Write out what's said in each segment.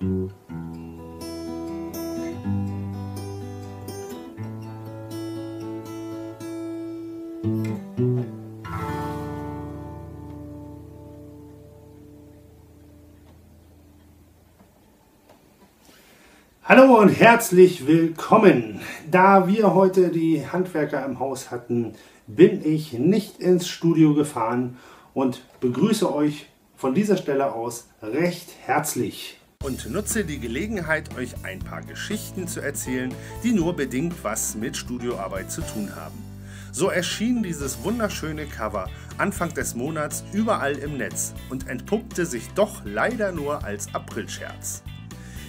Hallo und herzlich willkommen. Da wir heute die Handwerker im Haus hatten, bin ich nicht ins Studio gefahren und begrüße euch von dieser Stelle aus recht herzlich. Und nutze die Gelegenheit, euch ein paar Geschichten zu erzählen, die nur bedingt was mit Studioarbeit zu tun haben. So erschien dieses wunderschöne Cover Anfang des Monats überall im Netz und entpuppte sich doch leider nur als Aprilscherz.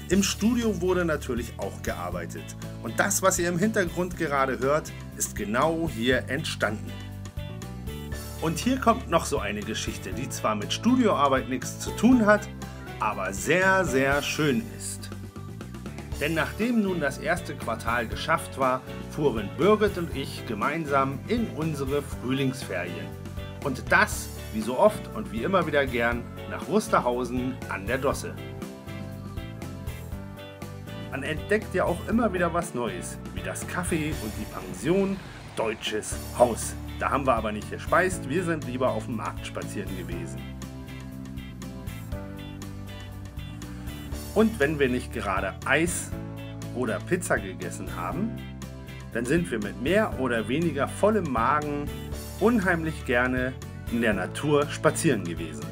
Im Studio wurde natürlich auch gearbeitet. Und das, was ihr im Hintergrund gerade hört, ist genau hier entstanden. Und hier kommt noch so eine Geschichte, die zwar mit Studioarbeit nichts zu tun hat, aber sehr, sehr schön ist. Denn nachdem nun das erste Quartal geschafft war, fuhren Birgit und ich gemeinsam in unsere Frühlingsferien. Und das, wie so oft und wie immer wieder gern, nach Wusterhausen an der Dosse. Man entdeckt ja auch immer wieder was Neues, wie das Café und die Pension Deutsches Haus. Da haben wir aber nicht gespeist, wir sind lieber auf dem Markt spazieren gewesen. Und wenn wir nicht gerade Eis oder Pizza gegessen haben, dann sind wir mit mehr oder weniger vollem Magen unheimlich gerne in der Natur spazieren gewesen.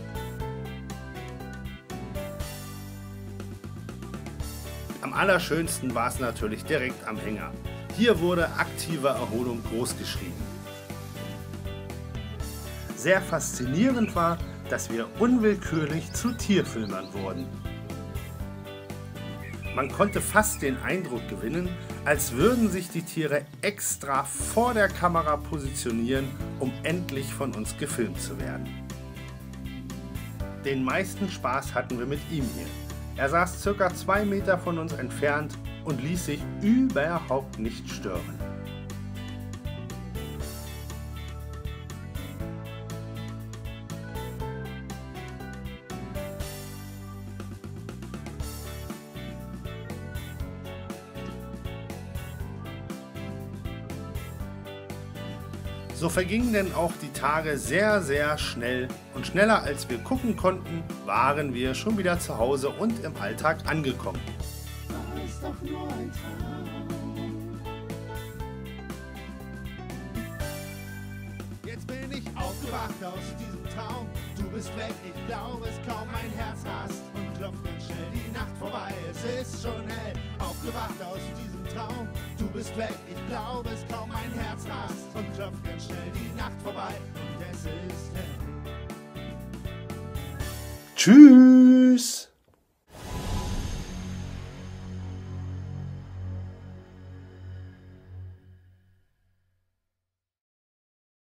Am allerschönsten war es natürlich direkt am Hänger. Hier wurde aktive Erholung großgeschrieben. Sehr faszinierend war, dass wir unwillkürlich zu Tierfilmern wurden. Man konnte fast den Eindruck gewinnen, als würden sich die Tiere extra vor der Kamera positionieren, um endlich von uns gefilmt zu werden. Den meisten Spaß hatten wir mit ihm hier. Er saß circa zwei Meter von uns entfernt und ließ sich überhaupt nicht stören. So vergingen denn auch die Tage sehr, sehr schnell und schneller als wir gucken konnten, waren wir schon wieder zu Hause und im Alltag angekommen. Jetzt bin ich aufgewacht aus diesem Traum. Du bist weg, ich glaube es kaum mein Herz rast und klopft ganz schnell die Nacht vorbei. Es ist schon hell, aufgewacht aus diesem Traum. Bist weg, ich glaube es kaum mein Herz rast und klopft ganz schnell die Nacht vorbei und es ist hell. Tschüss!